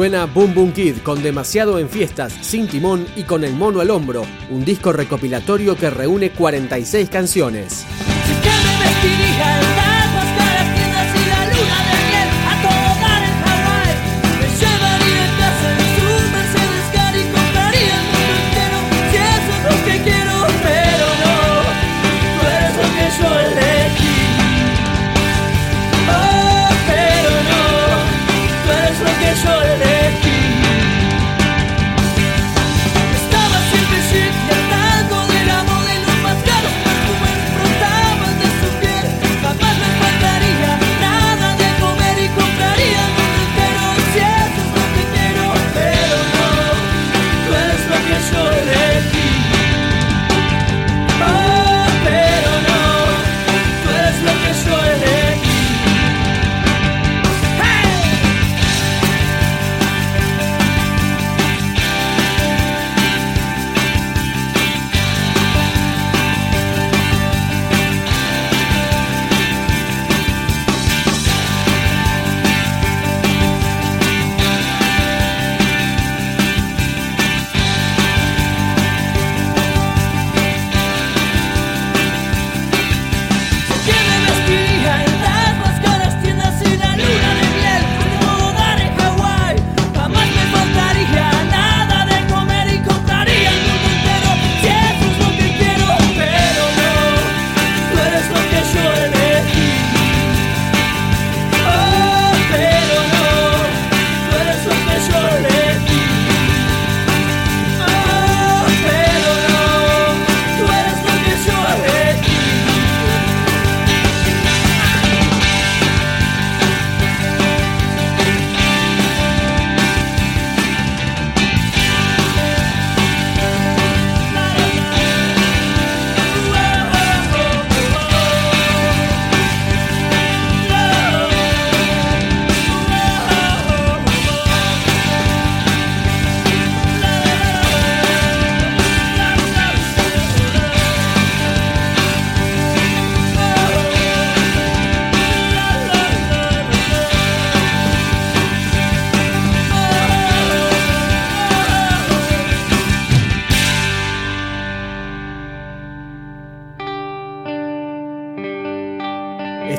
Suena Boom Boom Kid con demasiado en fiestas, sin timón y con el mono al hombro, un disco recopilatorio que reúne 46 canciones.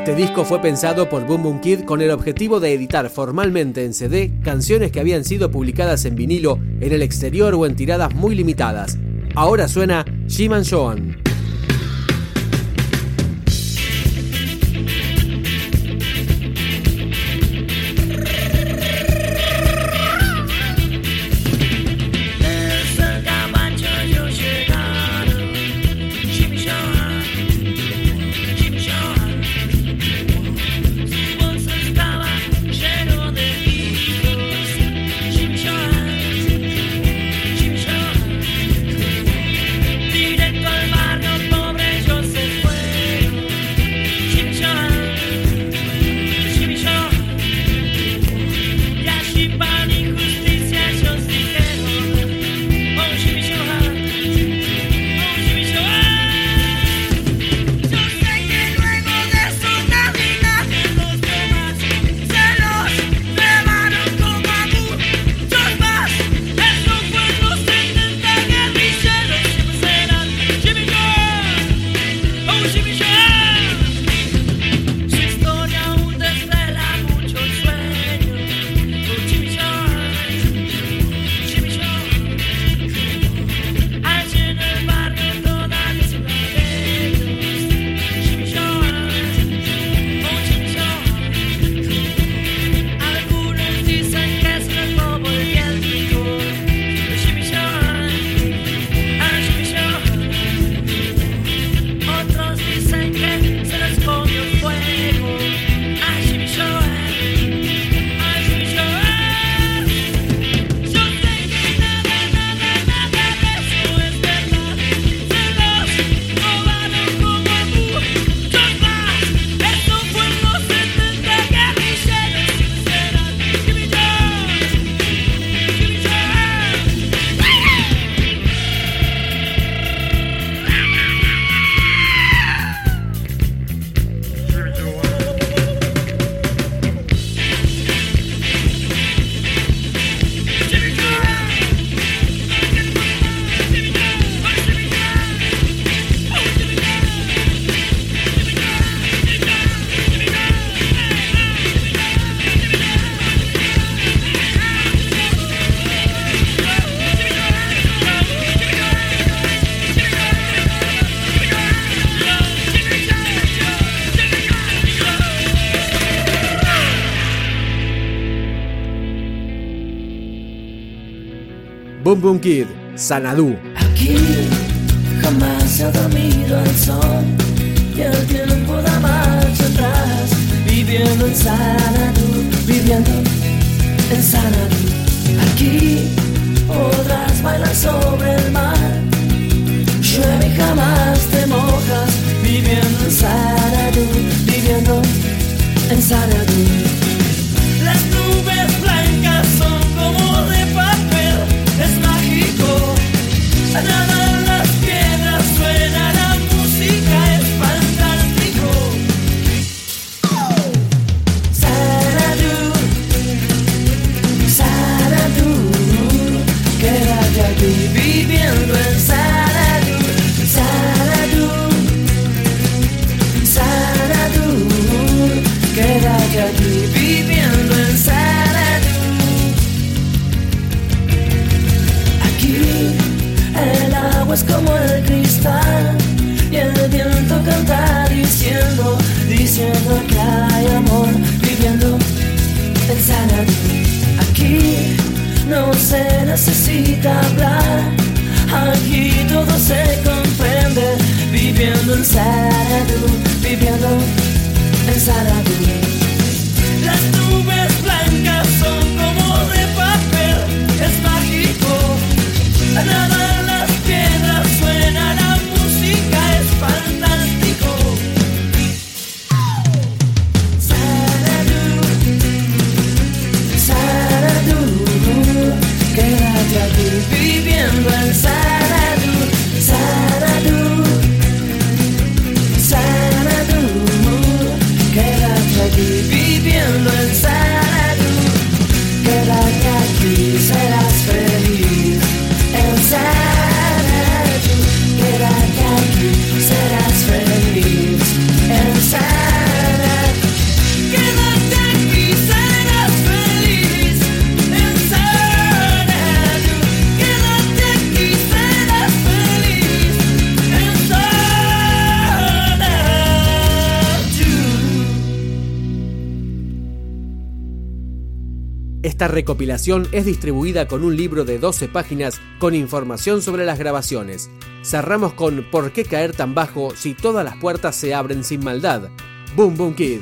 Este disco fue pensado por Boom Boom Kid con el objetivo de editar formalmente en CD canciones que habían sido publicadas en vinilo en el exterior o en tiradas muy limitadas. Ahora suena Jiman Joan. Boom Boom Kid, Sanadú. Aquí jamás se ha dormido el sol y el tiempo da marcha atrás. Viviendo en Sanadú, viviendo en Sanadú. Aquí podrás bailar solo. necesita hablar. Aquí todo se comprende. Viviendo en Saradu, viviendo en Saradu. Las nubes blancas son como de papel, es mágico. Nada Esta recopilación es distribuida con un libro de 12 páginas con información sobre las grabaciones. Cerramos con ¿Por qué caer tan bajo si todas las puertas se abren sin maldad? Boom Boom Kid.